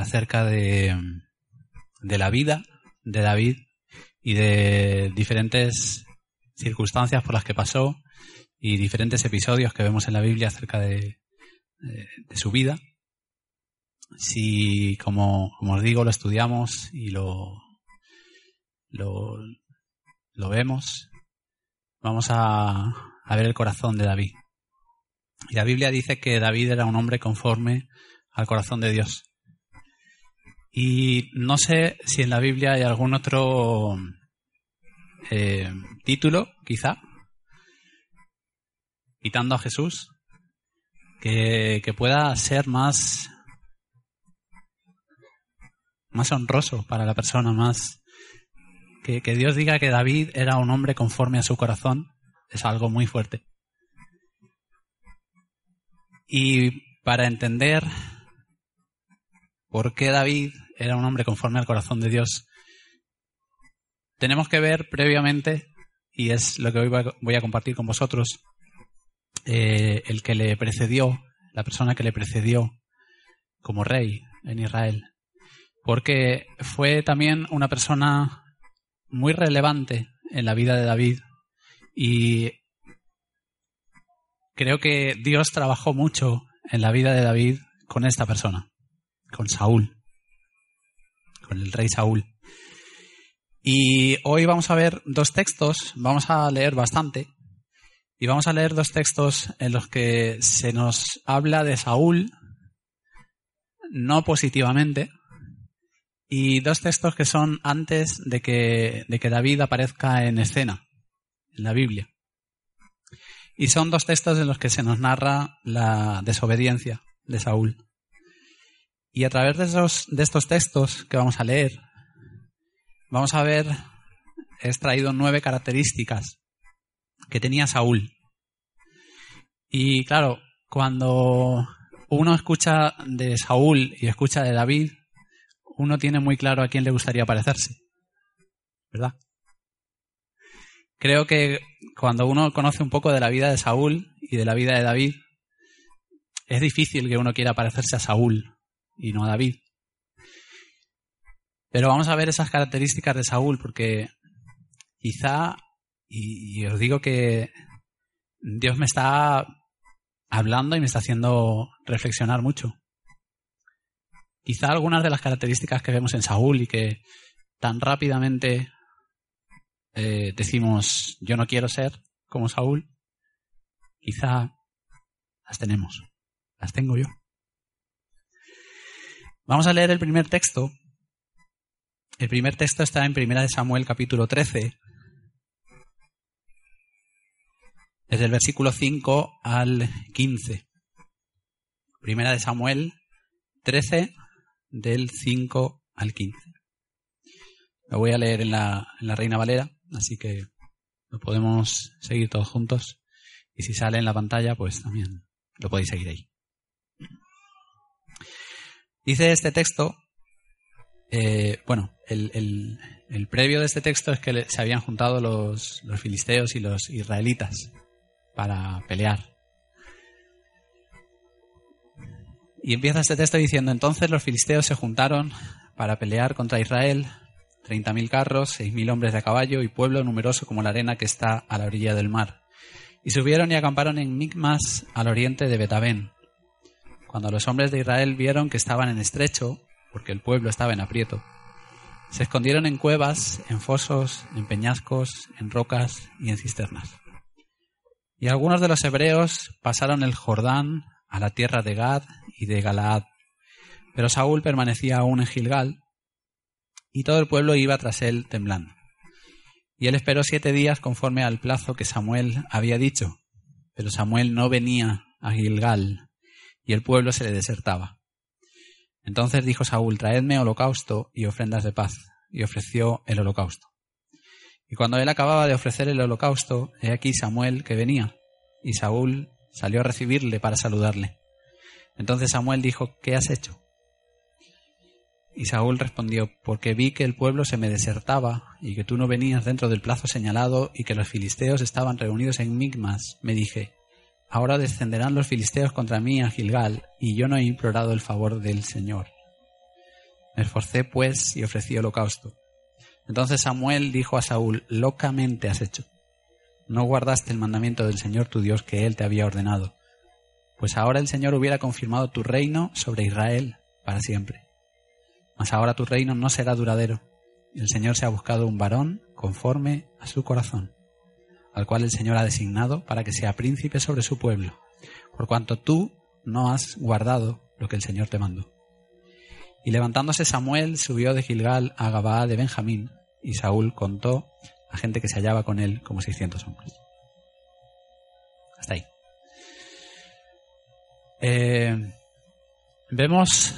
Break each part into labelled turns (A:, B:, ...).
A: acerca de, de la vida de David y de diferentes circunstancias por las que pasó y diferentes episodios que vemos en la Biblia acerca de, de, su vida. Si, como, como, os digo, lo estudiamos y lo, lo, lo vemos, vamos a, a ver el corazón de David. Y la Biblia dice que David era un hombre conforme al corazón de Dios. Y no sé si en la Biblia hay algún otro eh, título, quizá, quitando a Jesús, que, pueda ser más, más honroso para la persona, más que, que Dios diga que David era un hombre conforme a su corazón, es algo muy fuerte. Y para entender por qué David era un hombre conforme al corazón de Dios, tenemos que ver previamente, y es lo que hoy voy a compartir con vosotros, eh, el que le precedió, la persona que le precedió como rey en Israel, porque fue también una persona muy relevante en la vida de David y creo que Dios trabajó mucho en la vida de David con esta persona, con Saúl, con el rey Saúl. Y hoy vamos a ver dos textos, vamos a leer bastante, y vamos a leer dos textos en los que se nos habla de Saúl, no positivamente, y dos textos que son antes de que, de que David aparezca en escena, en la Biblia. Y son dos textos en los que se nos narra la desobediencia de Saúl. Y a través de, esos, de estos textos que vamos a leer, vamos a ver, he extraído nueve características que tenía Saúl. Y claro, cuando uno escucha de Saúl y escucha de David, uno tiene muy claro a quién le gustaría parecerse. ¿Verdad? Creo que cuando uno conoce un poco de la vida de Saúl y de la vida de David, es difícil que uno quiera parecerse a Saúl y no David. Pero vamos a ver esas características de Saúl porque quizá, y, os digo que Dios me está hablando y me está haciendo reflexionar mucho. Quizá algunas de las características que vemos en Saúl y que tan rápidamente eh, decimos yo no quiero ser como Saúl, quizá las tenemos, las tengo yo. Vamos a leer el primer texto. El primer texto está en 1 Samuel capítulo 13, desde el versículo 5 al 15. Primera de Samuel 13, del 5 al 15. Lo voy a leer en la, en la Reina Valera así que lo podemos seguir todos juntos. Y si sale en la pantalla, pues también lo podéis seguir ahí. Dice este texto, eh, bueno, el, el, previo de este texto es que se habían juntado los, los filisteos y los israelitas para pelear. Y empieza este texto diciendo, entonces los filisteos se juntaron para pelear contra Israel 30.000 carros, 6.000 hombres de caballo y pueblo numeroso como la arena que está a la orilla del mar. Y subieron y acamparon en Micmas al oriente de Betabén. Cuando los hombres de Israel vieron que estaban en estrecho, porque el pueblo estaba en aprieto, se escondieron en cuevas, en fosos, en peñascos, en rocas y en cisternas. Y algunos de los hebreos pasaron el Jordán a la tierra de Gad y de Galaad. Pero Saúl permanecía aún en Gilgal, y todo el pueblo iba tras él temblando. Y él esperó siete días conforme al plazo que Samuel había dicho, pero Samuel no venía a Gilgal, y el pueblo se le desertaba. Entonces dijo Saúl, traedme holocausto y ofrendas de paz, y ofreció el holocausto. Y cuando él acababa de ofrecer el holocausto, he aquí Samuel que venía, y Saúl salió a recibirle para saludarle. Entonces Samuel dijo, ¿qué has hecho? Y Saúl respondió, porque vi que el pueblo se me desertaba y que tú no venías dentro del plazo señalado y que los filisteos estaban reunidos en Migmas, me dije, ahora descenderán los filisteos contra mí a Gilgal y yo no he implorado el favor del Señor. Me esforcé pues y ofrecí holocausto. Entonces Samuel dijo a Saúl, locamente has hecho. No guardaste el mandamiento del Señor tu Dios que él te había ordenado. Pues ahora el Señor hubiera confirmado tu reino sobre Israel para siempre. Mas ahora tu reino no será duradero. El Señor se ha buscado un varón conforme a su corazón, al cual el Señor ha designado para que sea príncipe sobre su pueblo, por cuanto tú no has guardado lo que el Señor te mandó. Y levantándose Samuel subió de Gilgal a Gabaa de Benjamín, y Saúl contó a gente que se hallaba con él como seiscientos hombres. Hasta ahí. Eh, vemos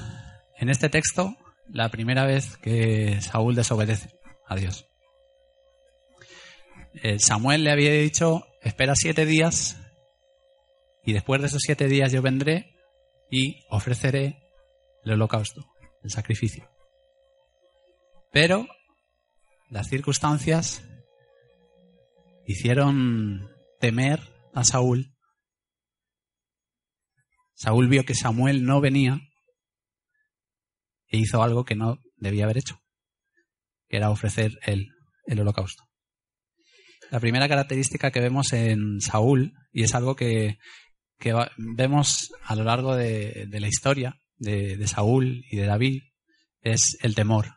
A: en este texto la primera vez que Saúl desobedece a Dios. Eh, Samuel le había dicho, espera siete días y después de esos siete días yo vendré y ofreceré el holocausto, el sacrificio. Pero las circunstancias hicieron temer a Saúl. Saúl vio que Samuel no venía e hizo algo que no debía haber hecho, que era ofrecer el, el holocausto. La primera característica que vemos en Saúl, y es algo que, que vemos a lo largo de, la historia de Saúl y de David, es el temor.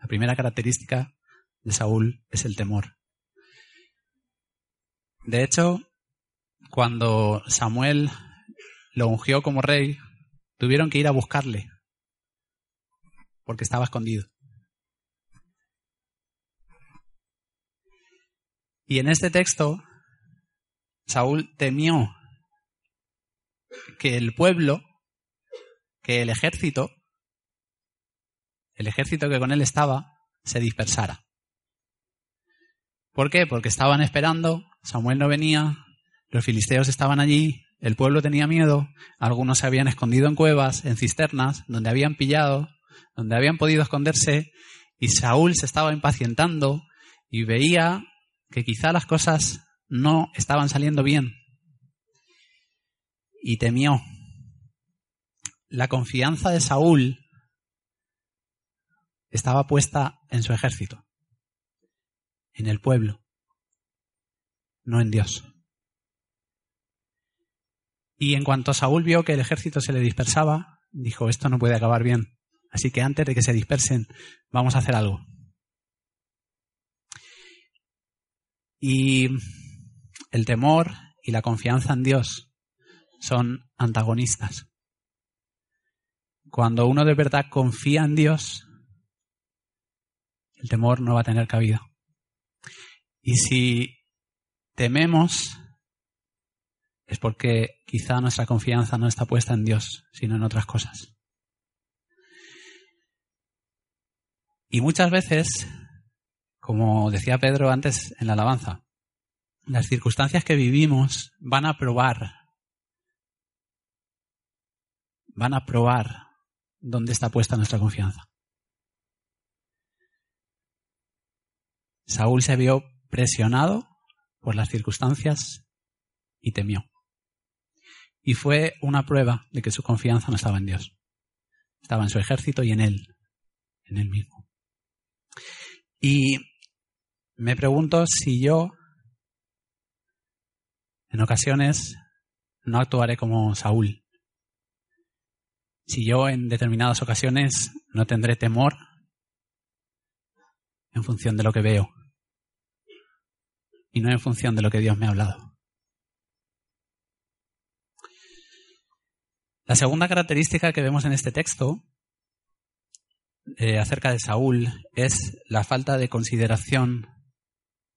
A: La primera característica de Saúl es el temor. De hecho, cuando Samuel lo ungió como rey, tuvieron que ir a buscarle porque estaba escondido. Y en este texto, Saúl temió que el pueblo, que el ejército, el ejército que con él estaba, se dispersara. ¿Por qué? Porque estaban esperando, Samuel no venía, los filisteos estaban allí, el pueblo tenía miedo, algunos se habían escondido en cuevas, en cisternas, donde habían pillado, donde habían podido esconderse, y Saúl se estaba impacientando y veía que quizá las cosas no estaban saliendo bien. Y temió. La confianza de Saúl estaba puesta en su ejército, en el pueblo, no en Dios. Y en cuanto Saúl vio que el ejército se le dispersaba, dijo, esto no puede acabar bien. Así que antes de que se dispersen, vamos a hacer algo. Y el temor y la confianza en Dios son antagonistas. Cuando uno de verdad confía en Dios, el temor no va a tener cabida. Y si tememos, es porque quizá nuestra confianza no está puesta en Dios, sino en otras cosas. Y muchas veces, como decía Pedro antes en la alabanza, las circunstancias que vivimos van a probar, van a probar dónde está puesta nuestra confianza. Saúl se vio presionado por las circunstancias y temió. Y fue una prueba de que su confianza no estaba en Dios. Estaba en su ejército y en él, en él mismo. Y me pregunto si yo en ocasiones no actuaré como Saúl. Si yo en determinadas ocasiones no tendré temor en función de lo que veo y no en función de lo que Dios me ha hablado. La segunda característica que vemos en este texto eh, acerca de Saúl es la falta de consideración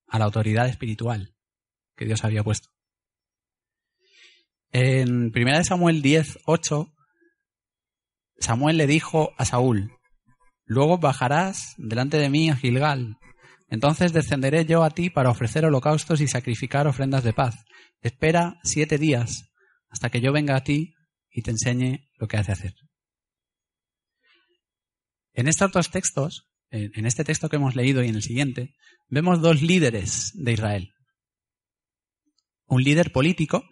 A: a la autoridad espiritual que Dios había puesto. En 1 Samuel 10, 8, Samuel le dijo a Saúl, Luego bajarás delante de mí a Gilgal. Entonces descenderé yo a ti para ofrecer holocaustos y sacrificar ofrendas de paz. Espera siete días hasta que yo venga a ti y te enseñe lo que has de hacer. En estos dos textos, en este texto que hemos leído y en el siguiente, vemos dos líderes de Israel. Un líder político,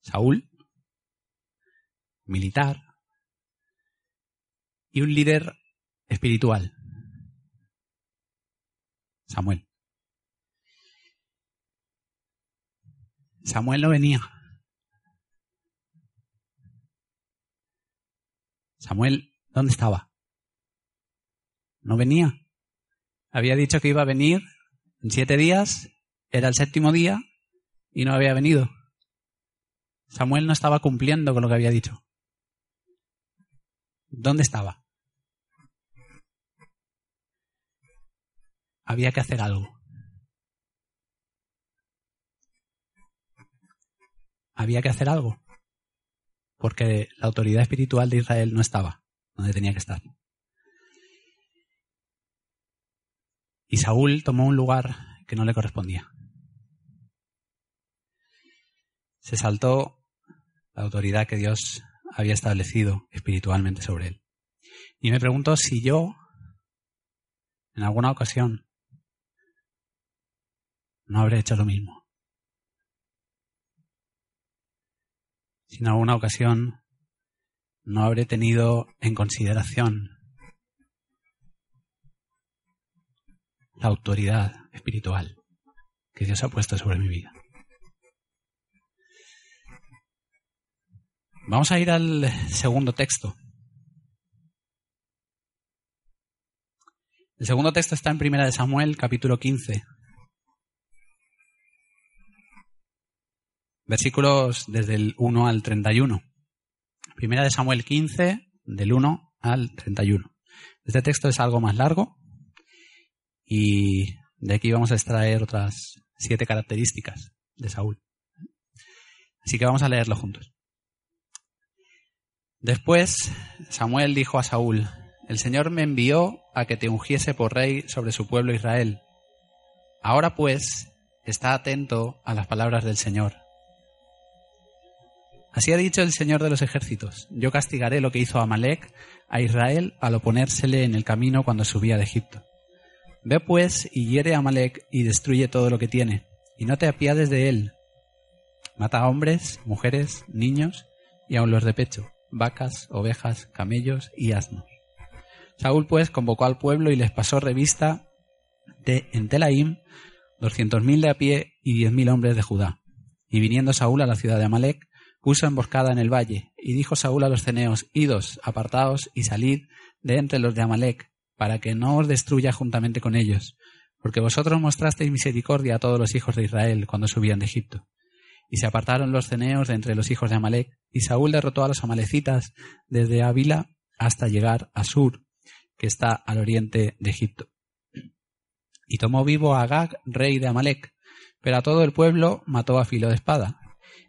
A: Saúl, militar, y un líder espiritual. Samuel. Samuel no venía. Samuel, ¿dónde estaba? No venía. Había dicho que iba a venir en siete días, era el séptimo día y no había venido. Samuel no estaba cumpliendo con lo que había dicho. ¿Dónde estaba? Había que hacer algo. Había que hacer algo. Porque la autoridad espiritual de Israel no estaba donde tenía que estar. Y Saúl tomó un lugar que no le correspondía. Se saltó la autoridad que Dios había establecido espiritualmente sobre él. Y me pregunto si yo, en alguna ocasión, no habré hecho lo mismo. Si en alguna ocasión no habré tenido en consideración la autoridad espiritual que Dios ha puesto sobre mi vida. Vamos a ir al segundo texto. El segundo texto está en Primera de Samuel, capítulo 15. Versículos desde el 1 al 31. Primera de Samuel 15, del 1 al 31. Este texto es algo más largo y de aquí vamos a extraer otras siete características de Saúl. Así que vamos a leerlo juntos. Después Samuel dijo a Saúl, El Señor me envió a que te ungiese por rey sobre su pueblo Israel. Ahora pues, está atento a las palabras del Señor. Así ha dicho el Señor de los ejércitos, yo castigaré lo que hizo Amalek a Israel al oponérsele en el camino cuando subía de Egipto. Ve pues y hiere a Amalek y destruye todo lo que tiene, y no te apiades de él. Mata a hombres, mujeres, niños y aun los de pecho vacas, ovejas, camellos y asnos. Saúl pues convocó al pueblo y les pasó revista de en Telaim doscientos mil de a pie y diez mil hombres de Judá. Y viniendo Saúl a la ciudad de Amalek, puso emboscada en el valle, y dijo Saúl a los ceneos, Idos, apartaos y salid de entre los de Amalek, para que no os destruya juntamente con ellos, porque vosotros mostrasteis misericordia a todos los hijos de Israel cuando subían de Egipto. Y se apartaron los ceneos de entre los hijos de Amalek, y Saúl derrotó a los amalecitas desde Ávila hasta llegar a Sur, que está al oriente de Egipto. Y tomó vivo a Agag, rey de Amalek, pero a todo el pueblo mató a filo de espada.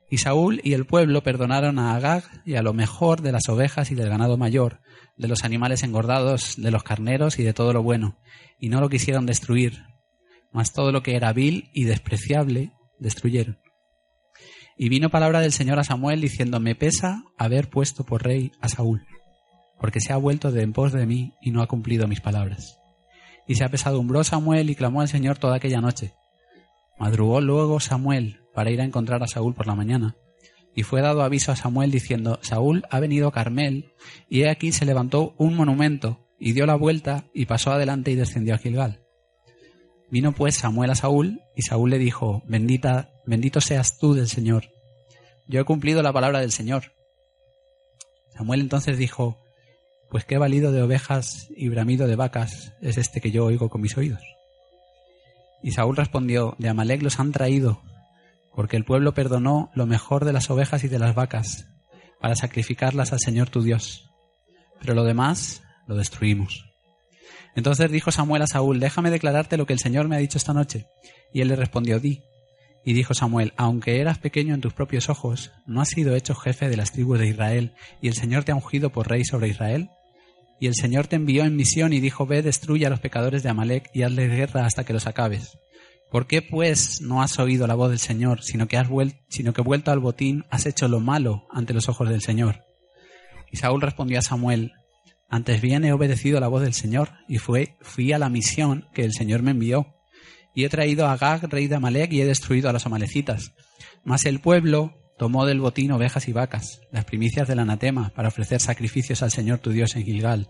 A: Y Saúl y el pueblo perdonaron a Agag y a lo mejor de las ovejas y del ganado mayor, de los animales engordados, de los carneros y de todo lo bueno, y no lo quisieron destruir, mas todo lo que era vil y despreciable destruyeron. Y vino palabra del Señor a Samuel diciendo, me pesa haber puesto por rey a Saúl, porque se ha vuelto de en pos de mí y no ha cumplido mis palabras. Y se apesadumbró Samuel y clamó al Señor toda aquella noche. Madrugó luego Samuel para ir a encontrar a Saúl por la mañana. Y fue dado aviso a Samuel diciendo, Saúl ha venido a Carmel, y he aquí se levantó un monumento, y dio la vuelta, y pasó adelante y descendió a Gilgal. Vino pues Samuel a Saúl, y Saúl le dijo, Bendita, bendito seas tú del Señor. Yo he cumplido la palabra del Señor. Samuel entonces dijo, Pues qué valido de ovejas y bramido de vacas es este que yo oigo con mis oídos. Y Saúl respondió, De Amalek los han traído, porque el pueblo perdonó lo mejor de las ovejas y de las vacas, para sacrificarlas al Señor tu Dios. Pero lo demás lo destruimos. Entonces dijo Samuel a Saúl, déjame declararte lo que el Señor me ha dicho esta noche. Y él le respondió, di. Y dijo Samuel, aunque eras pequeño en tus propios ojos, ¿no has sido hecho jefe de las tribus de Israel, y el Señor te ha ungido por rey sobre Israel? Y el Señor te envió en misión y dijo, ve, destruye a los pecadores de Amalek y hazles guerra hasta que los acabes. ¿Por qué, pues, no has oído la voz del Señor, sino que, has vuelto, sino que vuelto al botín has hecho lo malo ante los ojos del Señor? Y Saúl respondió a Samuel, antes bien he obedecido la voz del Señor y fui a la misión que el Señor me envió. Y he traído a Gag, rey de Amalek, y he destruido a los amalecitas. Mas el pueblo tomó del botín ovejas y vacas, las primicias del anatema, para ofrecer sacrificios al Señor tu Dios en Gilgal.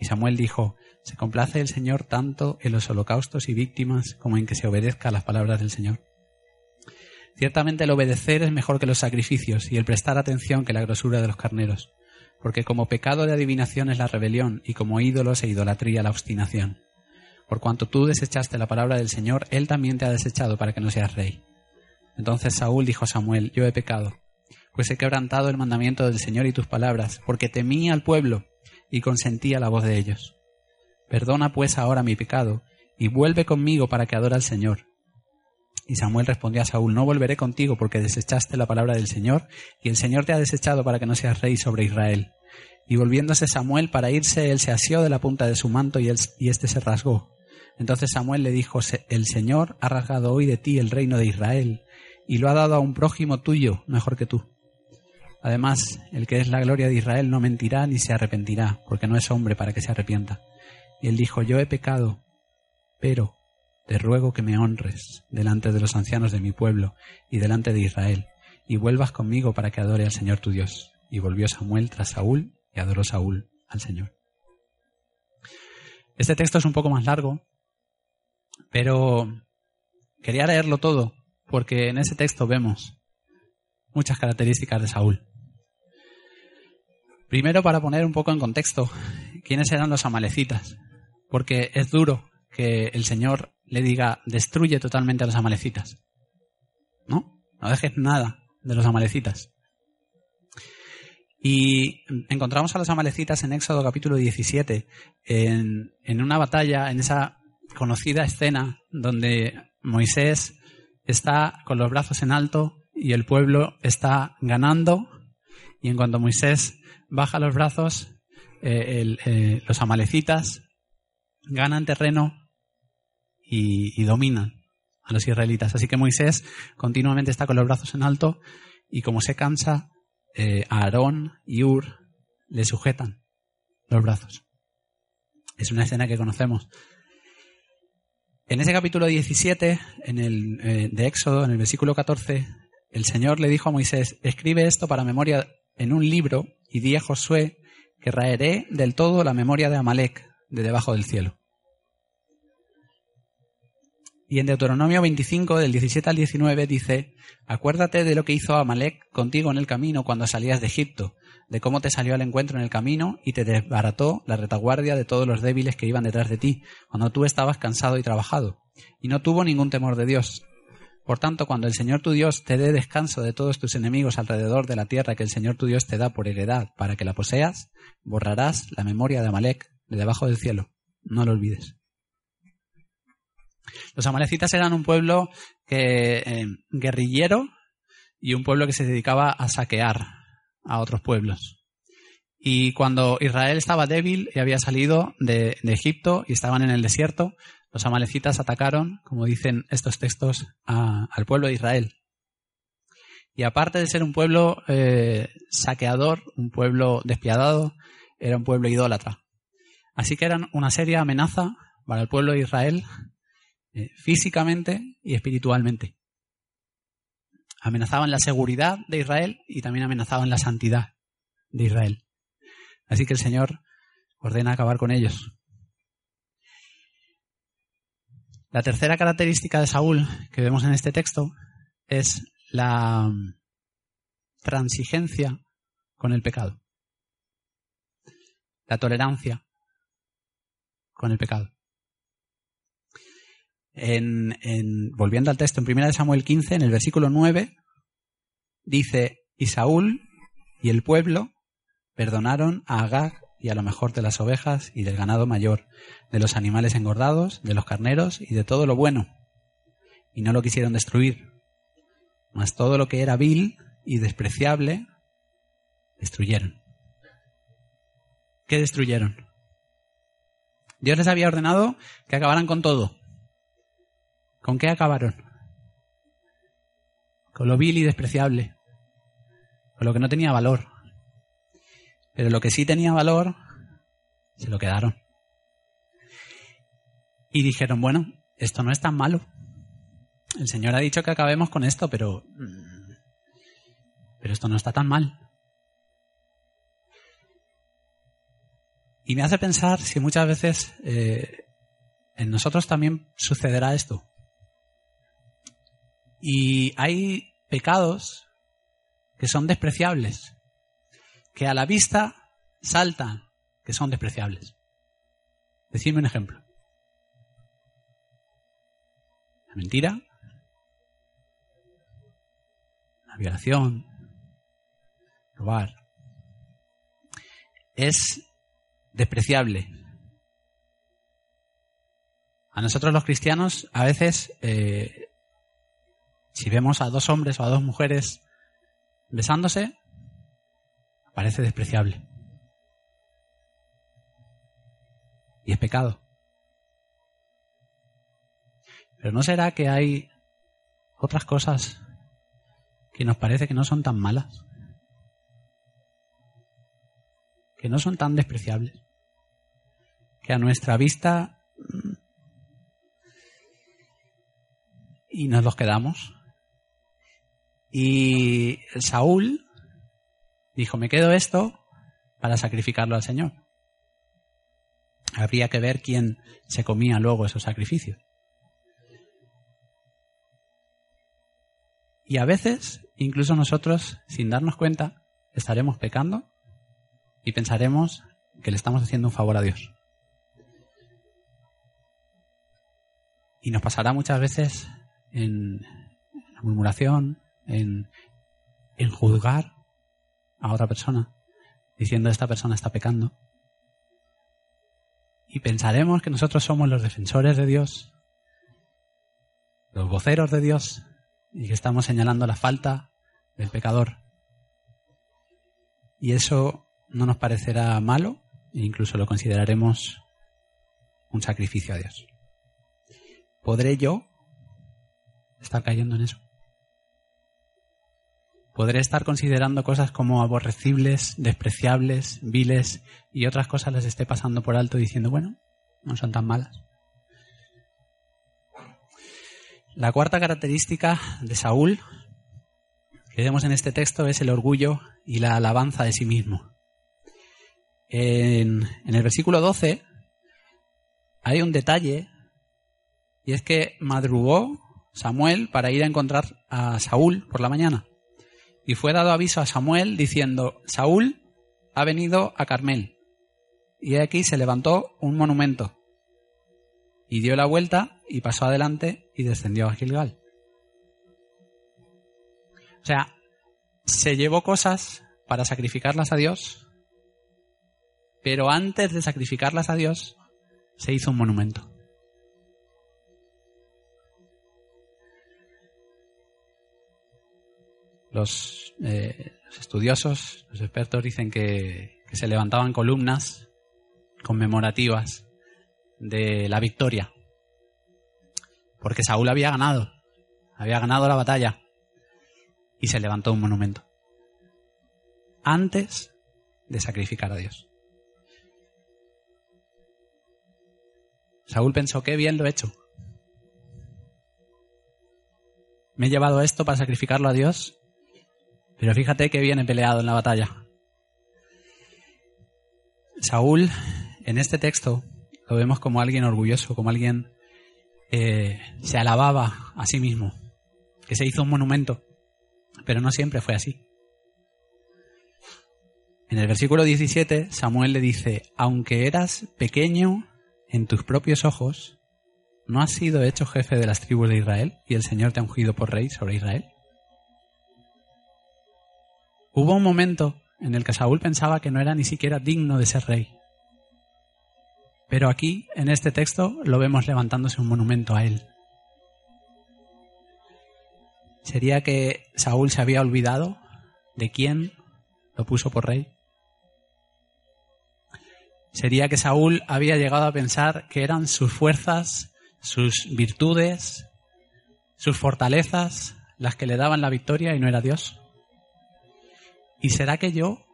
A: Y Samuel dijo, Se complace el Señor tanto en los holocaustos y víctimas como en que se obedezca a las palabras del Señor. Ciertamente el obedecer es mejor que los sacrificios y el prestar atención que la grosura de los carneros, porque como pecado de adivinación es la rebelión y como ídolos e idolatría la obstinación. Por cuanto tú desechaste la palabra del Señor, Él también te ha desechado para que no seas rey. Entonces Saúl dijo a Samuel, yo he pecado, pues he quebrantado el mandamiento del Señor y tus palabras, porque temí al pueblo y consentí a la voz de ellos. Perdona pues ahora mi pecado, y vuelve conmigo para que adore al Señor. Y Samuel respondió a Saúl, no volveré contigo porque desechaste la palabra del Señor, y el Señor te ha desechado para que no seas rey sobre Israel. Y volviéndose Samuel para irse, él se asió de la punta de su manto y, y éste se rasgó. Entonces Samuel le dijo, el Señor ha rasgado hoy de ti el reino de Israel, y lo ha dado a un prójimo tuyo mejor que tú. Además, el que es la gloria de Israel no mentirá ni se arrepentirá, porque no es hombre para que se arrepienta. Y él dijo, yo he pecado, pero te ruego que me honres delante de los ancianos de mi pueblo y delante de Israel, y vuelvas conmigo para que adore al Señor tu Dios. Y volvió Samuel tras Saúl y adoró Saúl al Señor. Este texto es un poco más largo, pero quería leerlo todo, porque en ese texto vemos muchas características de Saúl. Primero, para poner un poco en contexto, ¿quiénes eran los amalecitas? Porque es duro que el Señor le diga, destruye totalmente a los amalecitas. ¿No? No dejes nada de los amalecitas. Y encontramos a los amalecitas en Éxodo capítulo 17, en, en una batalla, en esa conocida escena donde Moisés está con los brazos en alto y el pueblo está ganando y en cuanto Moisés baja los brazos, eh, eh, los amalecitas ganan terreno y, dominan a los israelitas. Así que Moisés continuamente está con los brazos en alto y como se cansa, eh, Aarón y Ur le sujetan los brazos. Es una escena que conocemos. En ese capítulo 17, en el, eh, de Éxodo, en el versículo 14, el Señor le dijo a Moisés, escribe esto para memoria en un libro y di a Josué que raeré del todo la memoria de Amalek de debajo del cielo. Y en Deuteronomio 25, del 17 al 19, dice, Acuérdate de lo que hizo Amalek contigo en el camino cuando salías de Egipto, de cómo te salió al encuentro en el camino y te desbarató la retaguardia de todos los débiles que iban detrás de ti, cuando tú estabas cansado y trabajado, y no tuvo ningún temor de Dios. Por tanto, cuando el Señor tu Dios te dé descanso de todos tus enemigos alrededor de la tierra que el Señor tu Dios te da por heredad para que la poseas, borrarás la memoria de Amalek de debajo del cielo. No lo olvides. Los amalecitas eran un pueblo que, eh, guerrillero y un pueblo que se dedicaba a saquear a otros pueblos. Y cuando Israel estaba débil y había salido de, Egipto y estaban en el desierto, los amalecitas atacaron, como dicen estos textos, al pueblo de Israel. Y aparte de ser un pueblo eh, saqueador, un pueblo despiadado, era un pueblo idólatra. Así que eran una seria amenaza para el pueblo de Israel eh, físicamente y espiritualmente. Amenazaban la seguridad de Israel y también amenazaban la santidad de Israel. Así que el Señor ordena acabar con ellos. La tercera característica de Saúl que vemos en este texto es la transigencia con el pecado. La tolerancia con el pecado en, volviendo al texto, en 1 Samuel 15, en el versículo 9, dice, y Saúl y el pueblo perdonaron a Agag y a lo mejor de las ovejas y del ganado mayor, de los animales engordados, de los carneros y de todo lo bueno, y no lo quisieron destruir, mas todo lo que era vil y despreciable, destruyeron. ¿Qué destruyeron? Dios les había ordenado que acabaran con todo, ¿Con qué acabaron? Con lo vil y despreciable, con lo que no tenía valor. Pero lo que sí tenía valor, se lo quedaron. Y dijeron, bueno, esto no es tan malo. El Señor ha dicho que acabemos con esto, pero... Pero esto no está tan mal. Y me hace pensar si muchas veces eh, en nosotros también sucederá esto. Y hay pecados que son despreciables, que a la vista saltan, que son despreciables. Decidme un ejemplo. La mentira, la violación, robar. Es despreciable. A nosotros los cristianos, a veces, eh, si vemos a dos hombres o a dos mujeres besándose, parece despreciable. Y es pecado. Pero ¿no será que hay otras cosas que nos parece que no son tan malas? Que no son tan despreciables. A nuestra vista... Y nos los quedamos. Y Saúl dijo, me quedo esto para sacrificarlo al Señor. Habría que ver quién se comía luego esos sacrificios. Y a veces, incluso nosotros, sin darnos cuenta, estaremos pecando y pensaremos que le estamos haciendo un favor a Dios. Y nos pasará muchas veces en la murmuración, en, en juzgar a otra persona, diciendo esta persona está pecando. Y pensaremos que nosotros somos los defensores de Dios, los voceros de Dios, y que estamos señalando la falta del pecador. Y eso no nos parecerá malo e incluso lo consideraremos un sacrificio a Dios. ¿Podré yo estar cayendo en eso? ¿Podré estar considerando cosas como aborrecibles, despreciables, viles y otras cosas las esté pasando por alto diciendo, bueno, no son tan malas? La cuarta característica de Saúl que vemos en este texto es el orgullo y la alabanza de sí mismo. En, el versículo 12 hay un detalle y es que madrugó Samuel para ir a encontrar a Saúl por la mañana. Y fue dado aviso a Samuel diciendo, Saúl ha venido a Carmel. Y aquí se levantó un monumento y dio la vuelta y pasó adelante y descendió a Gilgal. O sea, se llevó cosas para sacrificarlas a Dios, pero antes de sacrificarlas a Dios, se hizo un monumento. Los, eh, estudiosos, los expertos dicen que se levantaban columnas conmemorativas de la victoria. Porque Saúl había ganado, había ganado la batalla y se levantó un monumento. Antes de sacrificar a Dios. Saúl pensó, qué bien lo he hecho. Me he llevado esto para sacrificarlo a Dios, pero fíjate qué bien he peleado en la batalla. Saúl, en este texto, lo vemos como alguien orgulloso, como alguien eh, se alababa a sí mismo, que se hizo un monumento, pero no siempre fue así. En el versículo 17, Samuel le dice, aunque eras pequeño en tus propios ojos, ¿no has sido hecho jefe de las tribus de Israel y el Señor te ha ungido por rey sobre Israel? Hubo un momento en el que Saúl pensaba que no era ni siquiera digno de ser rey. Pero aquí, en este texto, lo vemos levantándose un monumento a él. ¿Sería que Saúl se había olvidado de quién lo puso por rey? ¿Sería que Saúl había llegado a pensar que eran sus fuerzas, sus virtudes, sus fortalezas las que le daban la victoria y no era Dios? ¿Y será que yo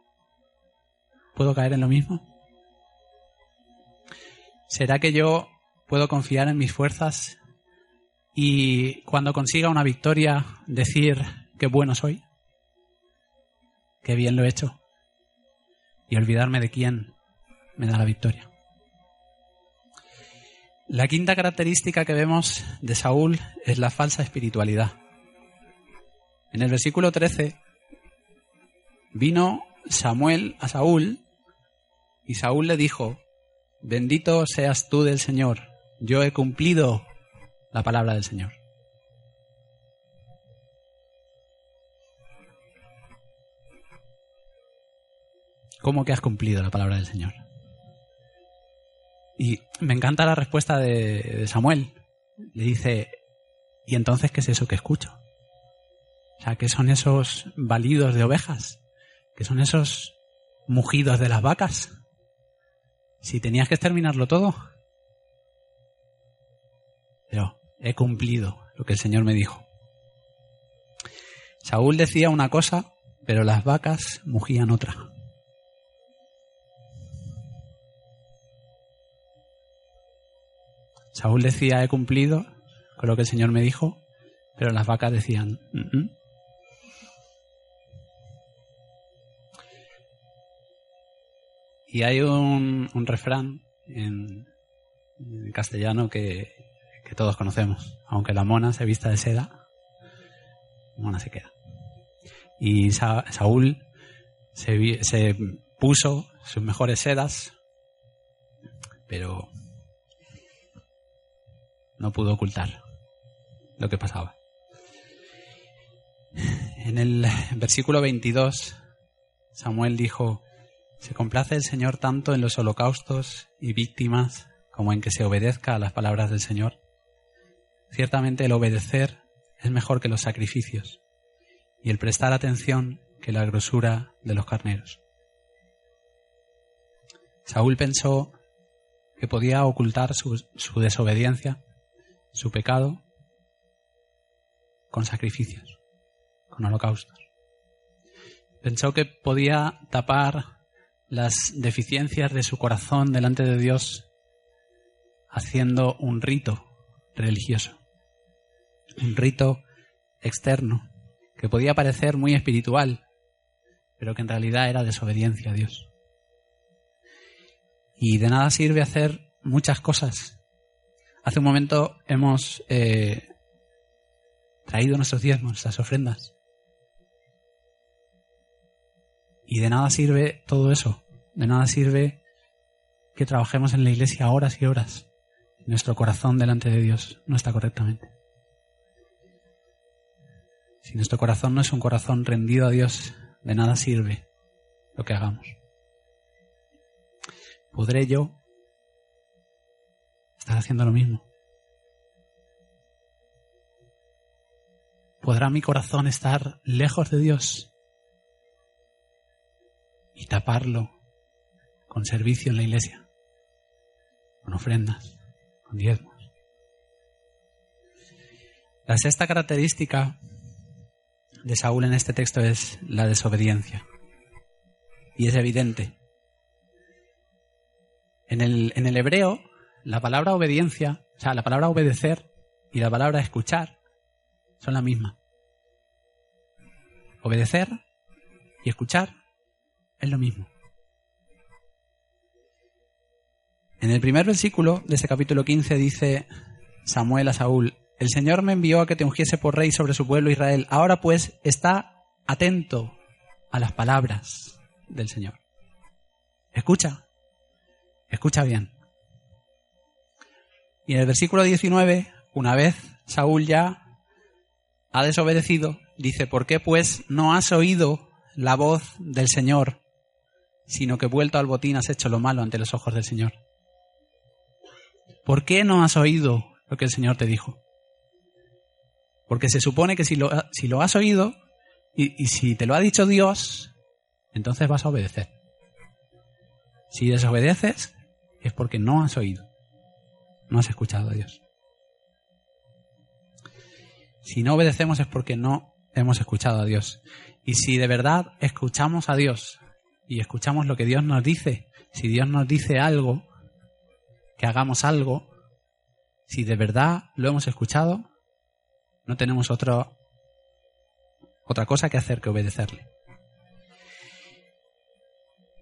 A: puedo caer en lo mismo? ¿Será que yo puedo confiar en mis fuerzas y cuando consiga una victoria decir qué bueno soy? Qué bien lo he hecho. Y olvidarme de quién me da la victoria. La quinta característica que vemos de Saúl es la falsa espiritualidad. En el versículo 13 vino Samuel a Saúl y Saúl le dijo, bendito seas tú del Señor, yo he cumplido la palabra del Señor. ¿Cómo que has cumplido la palabra del Señor? Y me encanta la respuesta de, Samuel. Le dice, ¿y entonces qué es eso que escucho? O sea, ¿qué son esos balidos de ovejas? ¿Qué son esos mugidos de las vacas? Si tenías que exterminarlo todo. Pero he cumplido lo que el Señor me dijo. Saúl decía una cosa, pero las vacas mugían otra. Saúl decía, he cumplido con lo que el Señor me dijo, pero las vacas decían, Y hay un, refrán en, castellano que, todos conocemos. Aunque la mona se vista de seda, mona se queda. Y Saúl se, puso sus mejores sedas, pero no pudo ocultar lo que pasaba. En el versículo 22, Samuel dijo, se complace el Señor tanto en los holocaustos y víctimas como en que se obedezca a las palabras del Señor. Ciertamente el obedecer es mejor que los sacrificios y el prestar atención que la grosura de los carneros. Saúl pensó que podía ocultar su, su desobediencia su pecado con sacrificios, con holocaustos. Pensó que podía tapar las deficiencias de su corazón delante de Dios haciendo un rito religioso, un rito externo que podía parecer muy espiritual, pero que en realidad era desobediencia a Dios. Y de nada sirve hacer muchas cosas Hace un momento hemos eh, traído nuestros diezmos, nuestras ofrendas. Y de nada sirve todo eso. De nada sirve que trabajemos en la iglesia horas y horas. Nuestro corazón delante de Dios no está correctamente. Si nuestro corazón no es un corazón rendido a Dios, de nada sirve lo que hagamos. ¿Podré yo Estás haciendo lo mismo. ¿Podrá mi corazón estar lejos de Dios y taparlo con servicio en la iglesia, con ofrendas, con diezmos? La sexta característica de Saúl en este texto es la desobediencia. Y es evidente. En el, en el hebreo, la palabra obediencia, o sea, la palabra obedecer y la palabra escuchar son la misma. Obedecer y escuchar es lo mismo. En el primer versículo de este capítulo 15 dice Samuel a Saúl, el Señor me envió a que te ungiese por rey sobre su pueblo Israel. Ahora pues está atento a las palabras del Señor. Escucha, escucha bien. Y en el versículo 19, una vez Saúl ya ha desobedecido, dice, ¿por qué pues no has oído la voz del Señor, sino que vuelto al botín has hecho lo malo ante los ojos del Señor? ¿Por qué no has oído lo que el Señor te dijo? Porque se supone que si lo, si lo has oído y, y si te lo ha dicho Dios, entonces vas a obedecer. Si desobedeces, es porque no has oído. No has escuchado a Dios. Si no obedecemos es porque no hemos escuchado a Dios. Y si de verdad escuchamos a Dios y escuchamos lo que Dios nos dice, si Dios nos dice algo, que hagamos algo, si de verdad lo hemos escuchado, no tenemos otra cosa que hacer que obedecerle.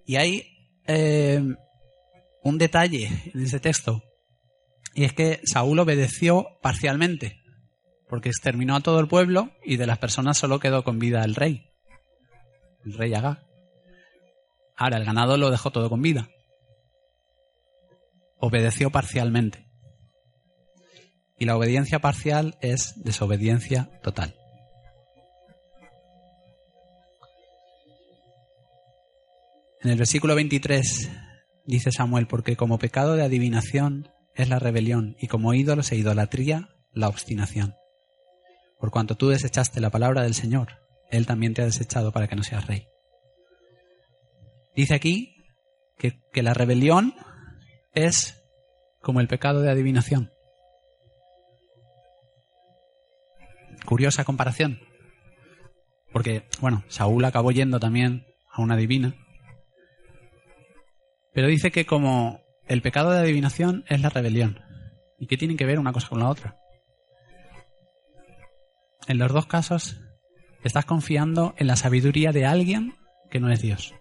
A: Y hay eh, un detalle en ese texto, y es que Saúl obedeció parcialmente, porque exterminó a todo el pueblo y de las personas solo quedó con vida el rey, el rey Agag. Ahora, el ganado lo dejó todo con vida. Obedeció parcialmente. Y la obediencia parcial es desobediencia total. En el versículo 23 dice Samuel, porque como pecado de adivinación es la rebelión y como ídolos e idolatría la obstinación. Por cuanto tú desechaste la palabra del Señor, Él también te ha desechado para que no seas rey. Dice aquí que, que la rebelión es como el pecado de adivinación. Curiosa comparación. Porque, bueno, Saúl acabó yendo también a una divina. Pero dice que como el pecado de adivinación es la rebelión. ¿Y qué tienen que ver una cosa con la otra? En los dos casos estás confiando en la sabiduría de alguien que no es Dios.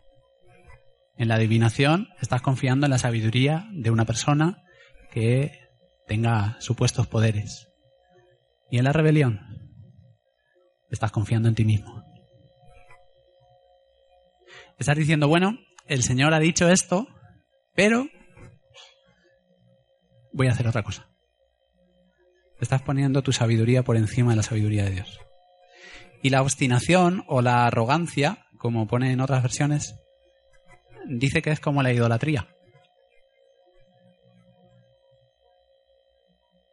A: En la adivinación estás confiando en la sabiduría de una persona que tenga supuestos poderes. Y en la rebelión estás confiando en ti mismo. Estás diciendo, bueno, el Señor ha dicho esto, pero voy a hacer otra cosa. Estás poniendo tu sabiduría por encima de la sabiduría de Dios. Y la obstinación o la arrogancia, como pone en otras versiones, dice que es como la idolatría.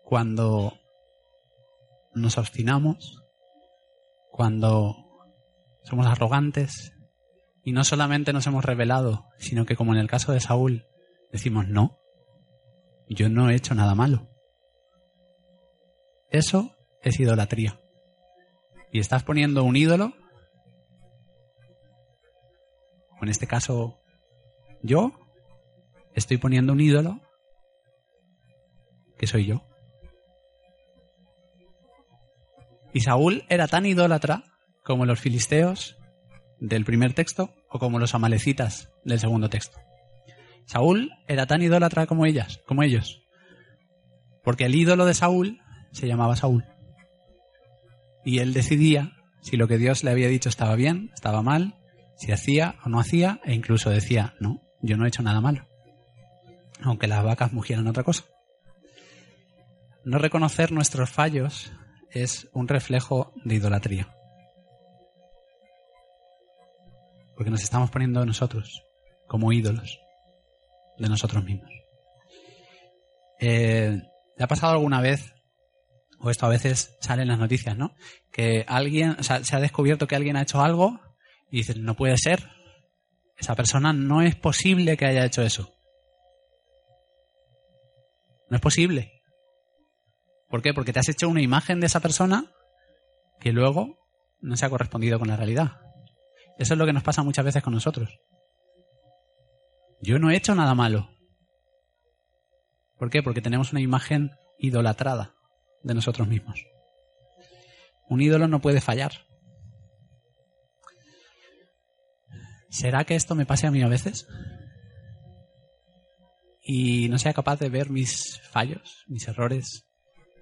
A: Cuando nos obstinamos, cuando somos arrogantes y no solamente nos hemos revelado, sino que como en el caso de Saúl, decimos no, yo no he hecho nada malo. Eso es idolatría. Y estás poniendo un ídolo, o en este caso yo, estoy poniendo un ídolo que soy yo. Y Saúl era tan idólatra como los filisteos del primer texto o como los amalecitas del segundo texto. Saúl era tan idólatra como ellas, como ellos. Porque el ídolo de Saúl se llamaba Saúl. Y él decidía si lo que Dios le había dicho estaba bien, estaba mal, si hacía o no hacía, e incluso decía, no, yo no he hecho nada malo. Aunque las vacas mugieran otra cosa. No reconocer nuestros fallos es un reflejo de idolatría. Porque nos estamos poniendo nosotros como ídolos de nosotros mismos. Eh, ¿Le ha pasado alguna vez, o esto a veces sale en las noticias, ¿no? Que alguien, o sea, se ha descubierto que alguien ha hecho algo y dices, no puede ser. Esa persona no es posible que haya hecho eso. No es posible. ¿Por qué? Porque te has hecho una imagen de esa persona que luego no se ha correspondido con la realidad. Eso es lo que nos pasa muchas veces con nosotros. Yo no he hecho nada malo. ¿Por qué? Porque tenemos una imagen idolatrada de nosotros mismos. Un ídolo no puede fallar. ¿Será que esto me pase a mí a veces? Y no sea capaz de ver mis fallos, mis errores,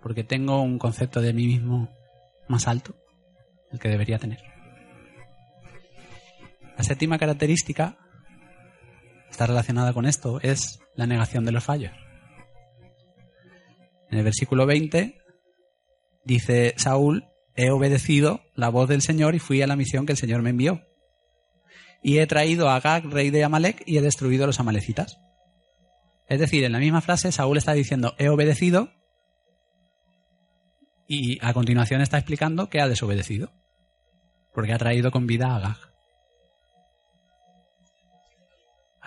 A: porque tengo un concepto de mí mismo más alto, el que debería tener. La séptima característica está relacionada con esto, es la negación de los fallos. En el versículo 20 dice Saúl, he obedecido la voz del Señor y fui a la misión que el Señor me envió. Y he traído a Agag, rey de Amalek, y he destruido a los amalecitas. Es decir, en la misma frase Saúl está diciendo, he obedecido, y a continuación está explicando que ha desobedecido, porque ha traído con vida a Agag.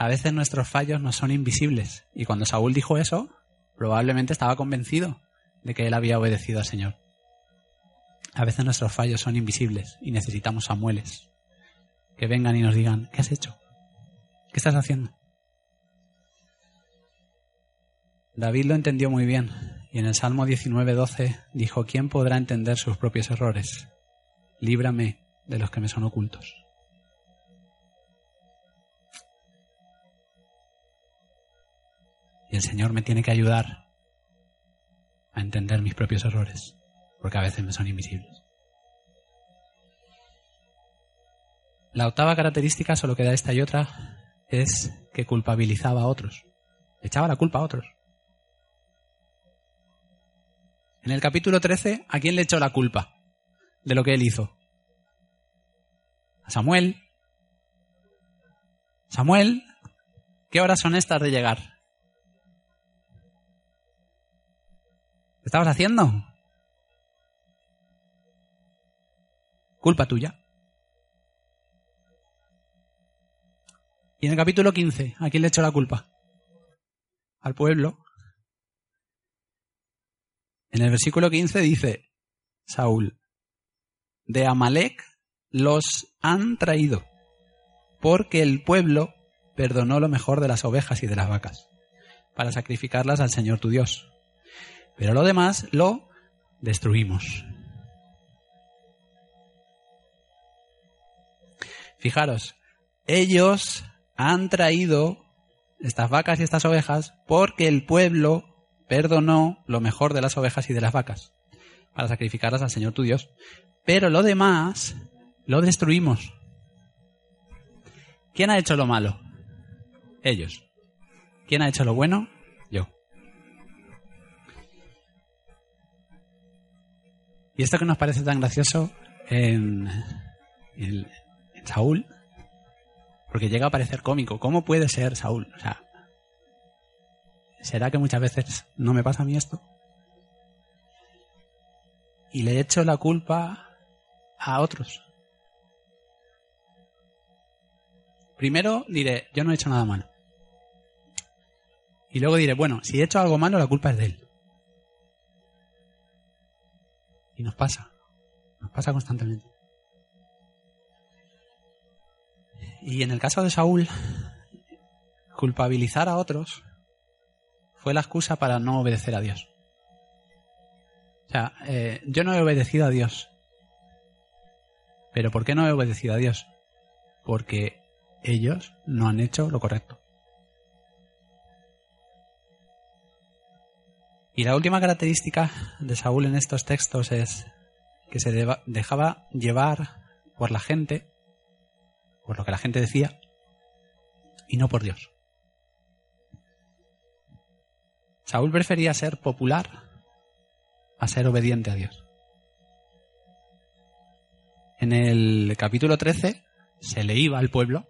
A: a veces nuestros fallos no son invisibles. Y cuando Saúl dijo eso, probablemente estaba convencido de que él había obedecido al Señor. A veces nuestros fallos son invisibles y necesitamos Samueles que vengan y nos digan, ¿qué has hecho? ¿Qué estás haciendo? David lo entendió muy bien y en el Salmo 19:12 dijo, ¿quién podrá entender sus propios errores? Líbrame de los que me son ocultos. Y el Señor me tiene que ayudar a entender mis propios errores, porque a veces me son invisibles. La octava característica, solo queda esta y otra, es que culpabilizaba a otros. Echaba la culpa a otros. En el capítulo 13, ¿a quién le echó la culpa de lo que él hizo? A Samuel. Samuel, ¿qué horas son estas de llegar? ¿Qué estabas haciendo? Culpa tuya. Y en el capítulo 15, ¿a quién le echó la culpa? Al pueblo. En el versículo 15 dice Saúl, de Amalek los han traído, porque el pueblo perdonó lo mejor de las ovejas y de las vacas, para sacrificarlas al Señor tu Dios. Pero lo demás lo destruimos. Fijaros, ellos han traído estas vacas y estas ovejas porque el pueblo perdonó lo mejor de las ovejas y de las vacas para sacrificarlas al Señor tu Dios. Pero lo demás lo destruimos. ¿Quién ha hecho lo malo? Ellos. ¿Quién ha hecho lo bueno? Yo. Y esto que nos parece tan gracioso en, Saúl, porque llega a parecer cómico. ¿Cómo puede ser Saúl? O sea, ¿Será que muchas veces no me pasa a mí esto? Y le echo la culpa a otros. Primero diré, yo no he hecho nada malo. Y luego diré, bueno, si he hecho algo malo, la culpa es de él. Y nos pasa. Nos pasa constantemente. Y en el caso de Saúl, culpabilizar a otros fue la excusa para no obedecer a Dios. O sea, eh, yo no he obedecido a Dios. ¿Pero por qué no he obedecido a Dios? Porque ellos no han hecho lo correcto. Y la última característica de Saúl en estos textos es que se dejaba llevar por la gente, por lo que la gente decía, y no por Dios. Saúl prefería ser popular a ser obediente a Dios. En el capítulo 13 se le iba al pueblo,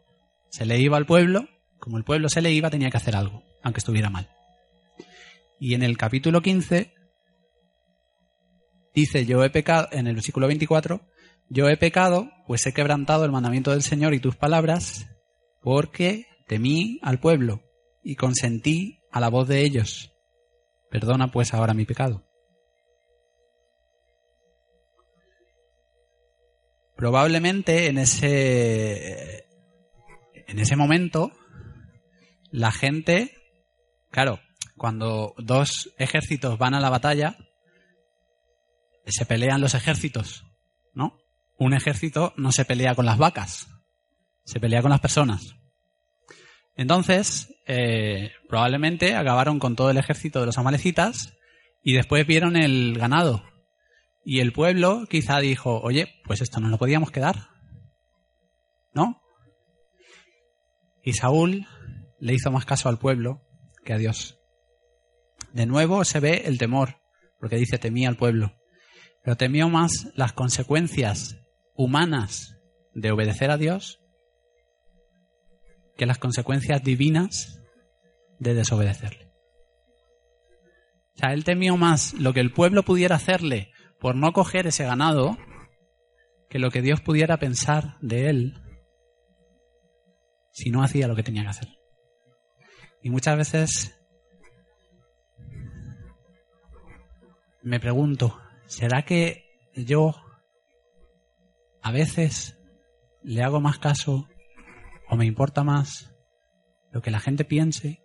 A: se le iba al pueblo, como el pueblo se le iba tenía que hacer algo, aunque estuviera mal. Y en el capítulo 15 dice, yo he pecado, en el versículo 24, yo he pecado, pues he quebrantado el mandamiento del Señor y tus palabras, porque temí al pueblo y consentí a la voz de ellos. Perdona pues ahora mi pecado. Probablemente en ese en ese momento la gente, claro, cuando dos ejércitos van a la batalla, se pelean los ejércitos, ¿no? Un ejército no se pelea con las vacas, se pelea con las personas. Entonces, eh, probablemente acabaron con todo el ejército de los amalecitas y después vieron el ganado. Y el pueblo quizá dijo, oye, pues esto no lo podíamos quedar. ¿No? Y Saúl le hizo más caso al pueblo que a Dios. De nuevo se ve el temor, porque dice temía al pueblo. Pero temió más las consecuencias humanas de obedecer a Dios que las consecuencias divinas de desobedecerle. O sea, él temió más lo que el pueblo pudiera hacerle por no coger ese ganado que lo que Dios pudiera pensar de él si no hacía lo que tenía que hacer. Y muchas veces me pregunto, ¿será que yo a veces le hago más caso ¿O me importa más lo que la gente piense,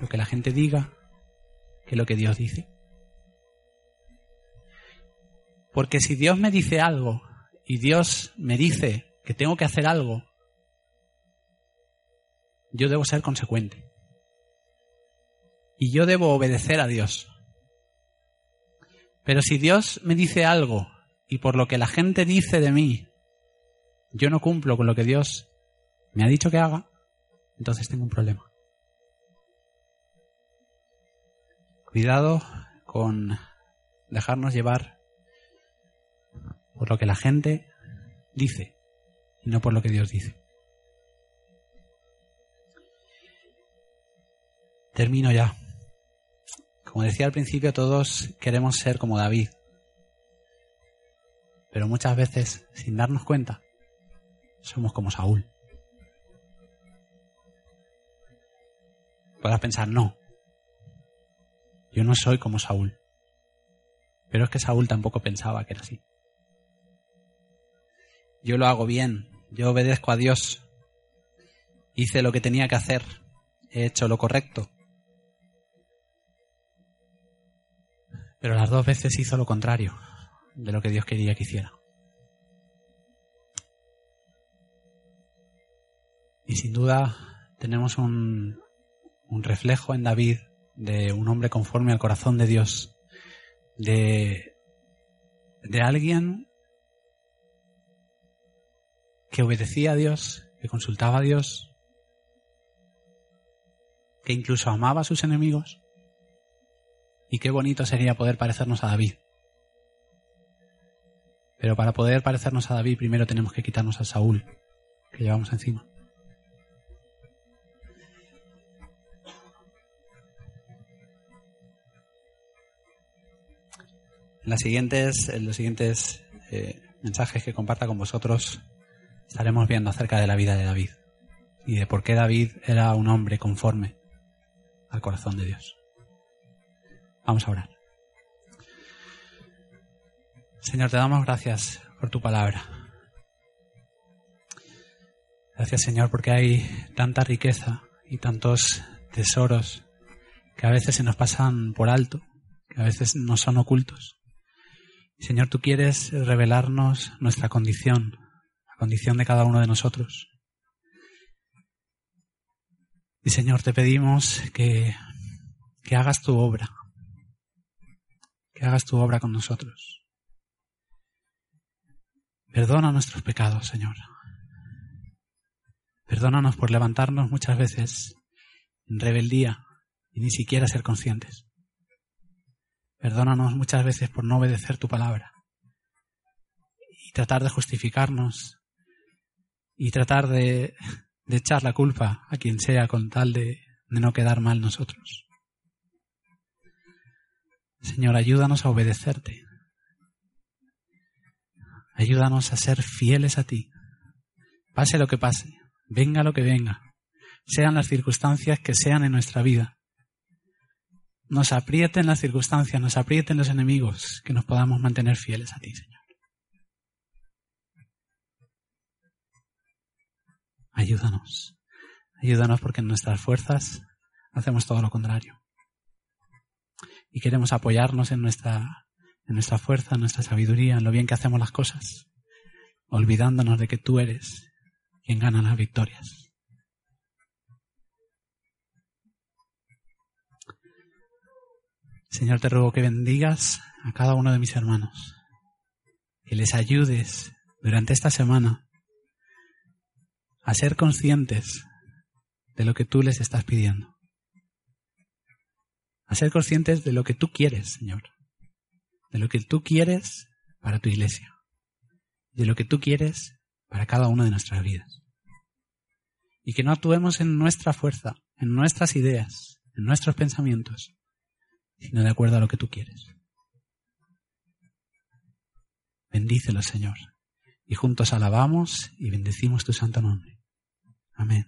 A: lo que la gente diga, que lo que Dios dice? Porque si Dios me dice algo y Dios me dice que tengo que hacer algo, yo debo ser consecuente. y yo debo obedecer a Dios. Pero si Dios me dice algo y por lo que la gente dice de mí, yo no cumplo con lo que Dios me ha dicho que haga, entonces tengo un problema. Cuidado con dejarnos llevar por lo que la gente dice y no por lo que Dios dice. Termino ya. Como decía al principio, todos queremos ser como David. Pero muchas veces, sin darnos cuenta, somos como Saúl. Podrás pensar, no, yo no soy como Saúl. Pero es que Saúl tampoco pensaba que era así. Yo lo hago bien, yo obedezco a Dios, hice lo que tenía que hacer, he hecho lo correcto. Pero las dos veces hizo lo contrario de lo que Dios quería que hiciera. Y sin duda tenemos un, un reflejo en David de un hombre conforme al corazón de Dios, de, de alguien que obedecía a Dios, que consultaba a Dios, que incluso amaba a sus enemigos y qué bonito sería poder parecernos a David. Pero para poder parecernos a David primero tenemos que quitarnos a Saúl que llevamos encima. En, los siguientes eh, mensajes que comparta con vosotros estaremos viendo acerca de la vida de David y de por qué David era un hombre conforme al corazón de Dios. Vamos a orar. Señor, te damos gracias por tu palabra. Gracias, Señor, porque hay tanta riqueza y tantos tesoros que a veces se nos pasan por alto, que a veces no son ocultos. Señor, tú quieres revelarnos nuestra condición, la condición de cada uno de nosotros. Y Señor, te pedimos que, que hagas tu obra, que hagas tu obra con nosotros. Perdona nuestros pecados, Señor. Perdónanos por levantarnos muchas veces en rebeldía y ni siquiera ser conscientes. Perdónanos muchas veces por no obedecer tu palabra y tratar de justificarnos y tratar de, echar la culpa a quien sea con tal de no quedar mal nosotros. Señor, ayúdanos a obedecerte. Ayúdanos a ser fieles a ti. Pase lo que pase, venga lo que venga, sean las circunstancias que sean en nuestra vida. Nos aprieten las circunstancias, nos aprieten los enemigos, que nos podamos mantener fieles a ti, Señor. Ayúdanos. Ayúdanos porque en nuestras fuerzas hacemos todo lo contrario y queremos apoyarnos en nuestra, en nuestra fuerza, en nuestra sabiduría, en lo bien que hacemos las cosas, olvidándonos de que tú eres quien gana las victorias. Señor, te ruego que bendigas a cada uno de mis hermanos, que les ayudes durante esta semana a ser conscientes de lo que tú les estás pidiendo a ser conscientes de lo que tú quieres, Señor, de lo que tú quieres para tu iglesia, de lo que tú quieres para cada una de nuestras vidas. Y que no actuemos en nuestra fuerza, en nuestras ideas, en nuestros pensamientos, sino de acuerdo a lo que tú quieres. Bendícelo, Señor, y juntos alabamos y bendecimos tu santo nombre. Amén.